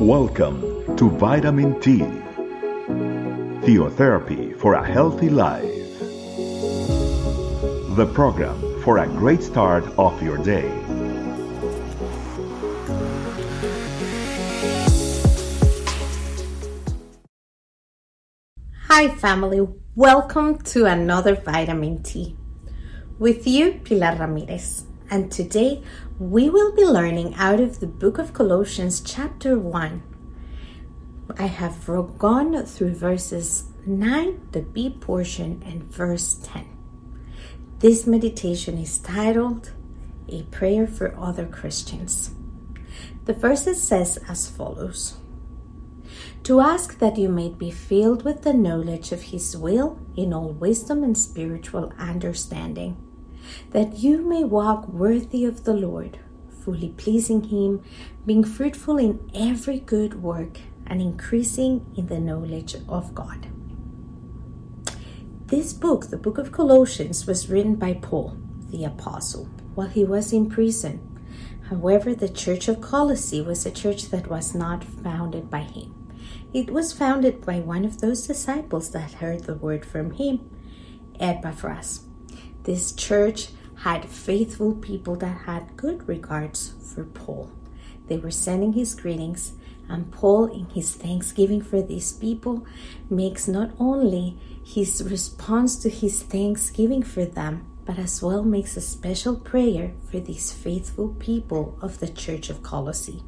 Welcome to Vitamin T, Theotherapy for a Healthy Life. The program for a great start of your day. Hi, family. Welcome to another Vitamin T. With you, Pilar Ramirez. And today we will be learning out of the book of Colossians, chapter 1. I have gone through verses 9, the B portion, and verse 10. This meditation is titled A Prayer for Other Christians. The verses says as follows To ask that you may be filled with the knowledge of His will in all wisdom and spiritual understanding, that you may walk worthy of the Lord fully pleasing Him, being fruitful in every good work, and increasing in the knowledge of God. This book, the book of Colossians, was written by Paul, the apostle, while he was in prison. However, the church of Colossae was a church that was not founded by him. It was founded by one of those disciples that heard the word from him, Epaphras. This church had faithful people that had good regards for Paul. They were sending his greetings, and Paul, in his thanksgiving for these people, makes not only his response to his thanksgiving for them, but as well makes a special prayer for these faithful people of the Church of Colossae.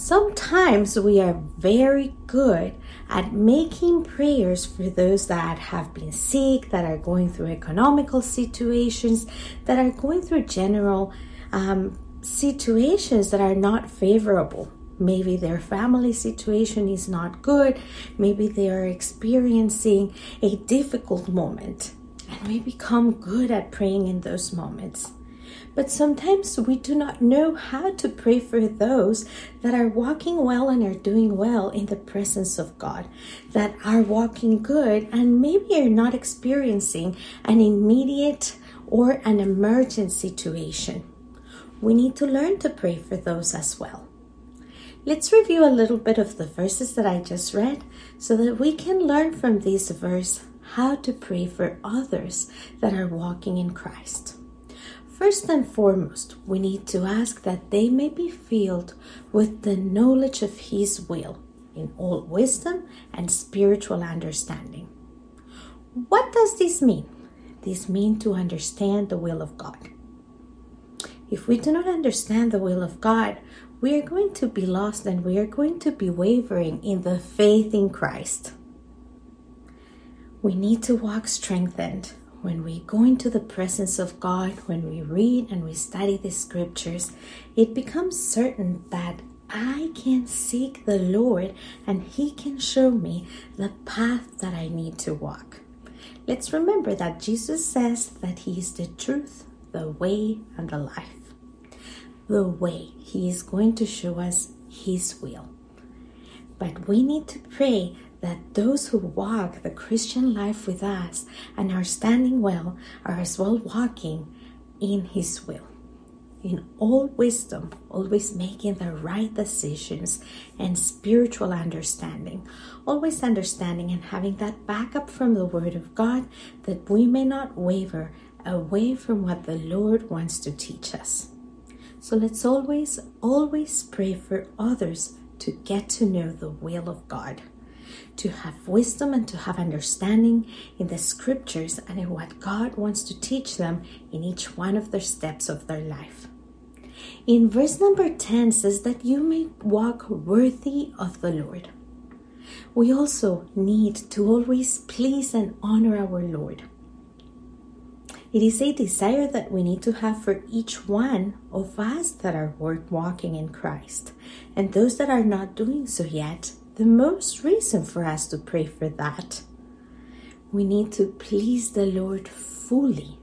Sometimes we are very good at making prayers for those that have been sick, that are going through economical situations, that are going through general um, situations that are not favorable. Maybe their family situation is not good. Maybe they are experiencing a difficult moment. And we become good at praying in those moments. But sometimes we do not know how to pray for those that are walking well and are doing well in the presence of God, that are walking good and maybe are not experiencing an immediate or an emergent situation. We need to learn to pray for those as well. Let's review a little bit of the verses that I just read so that we can learn from these verse how to pray for others that are walking in Christ. First and foremost, we need to ask that they may be filled with the knowledge of His will in all wisdom and spiritual understanding. What does this mean? This means to understand the will of God. If we do not understand the will of God, we are going to be lost and we are going to be wavering in the faith in Christ. We need to walk strengthened when we go into the presence of God, when we read and we study the scriptures, it becomes certain that I can seek the Lord and He can show me the path that I need to walk. Let's remember that Jesus says that He is the truth, the way, and the life. The way He is going to show us His will. But we need to pray that those who walk the Christian life with us and are standing well are as well walking in His will. In all wisdom, always making the right decisions and spiritual understanding, always understanding and having that backup from the Word of God that we may not waver away from what the Lord wants to teach us. So let's always, always pray for others to get to know the will of God to have wisdom and to have understanding in the scriptures and in what God wants to teach them in each one of their steps of their life. In verse number 10 says that you may walk worthy of the Lord. We also need to always please and honor our Lord. It is a desire that we need to have for each one of us that are walking in Christ. And those that are not doing so yet, the most reason for us to pray for that. We need to please the Lord fully.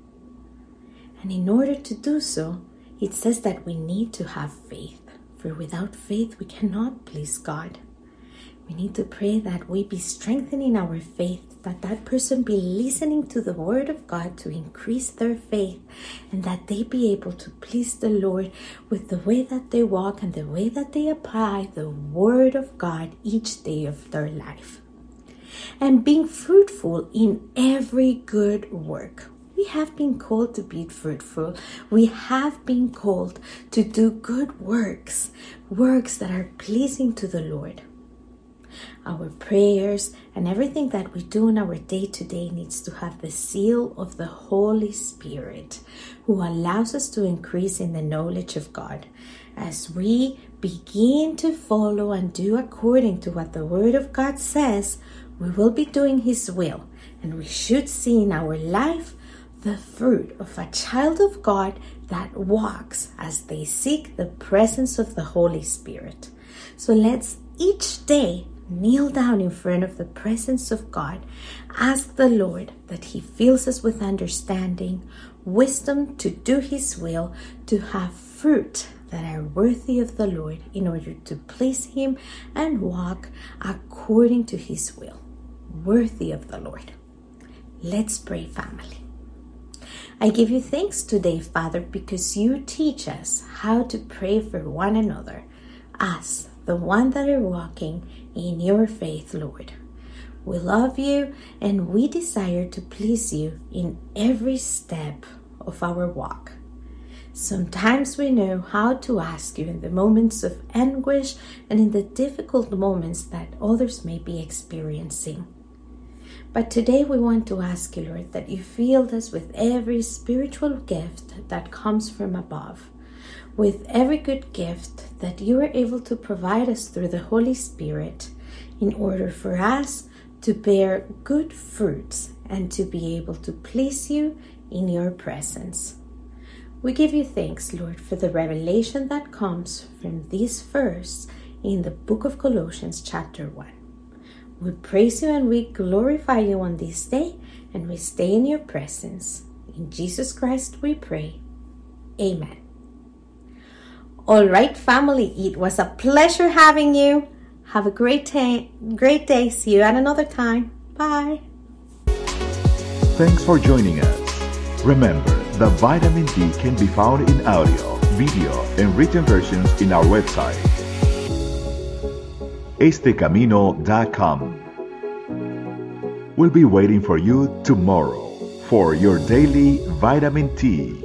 And in order to do so, it says that we need to have faith, for without faith we cannot please God. We need to pray that we be strengthening our faith, that that person be listening to the word of God to increase their faith, and that they be able to please the Lord with the way that they walk and the way that they apply the word of God each day of their life. And being fruitful in every good work. We have been called to be fruitful. We have been called to do good works, works that are pleasing to the Lord our prayers, and everything that we do in our day to day needs to have the seal of the Holy Spirit, who allows us to increase in the knowledge of God. As we begin to follow and do according to what the Word of God says, we will be doing His will, and we should see in our life the fruit of a child of God that walks as they seek the presence of the Holy Spirit. So let's each day kneel down in front of the presence of God, ask the Lord that He fills us with understanding, wisdom to do His will, to have fruit that are worthy of the Lord in order to please Him and walk according to His will, worthy of the Lord. Let's pray, family. I give you thanks today, Father, because you teach us how to pray for one another, us, the one that are walking in your faith, Lord. We love you and we desire to please you in every step of our walk. Sometimes we know how to ask you in the moments of anguish and in the difficult moments that others may be experiencing. But today we want to ask you, Lord, that you fill us with every spiritual gift that comes from above with every good gift that you are able to provide us through the Holy Spirit in order for us to bear good fruits and to be able to please you in your presence. We give you thanks, Lord, for the revelation that comes from this verse in the book of Colossians, chapter 1. We praise you and we glorify you on this day, and we stay in your presence. In Jesus Christ we pray. Amen. All right, family, it was a pleasure having you. Have a great day. Great day. See you at another time. Bye. Thanks for joining us. Remember, the vitamin T can be found in audio, video, and written versions in our website, estecamino.com. We'll be waiting for you tomorrow for your daily vitamin T.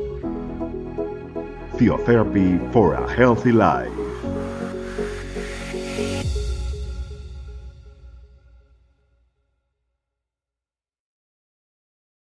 Theotherapy for a Healthy Life.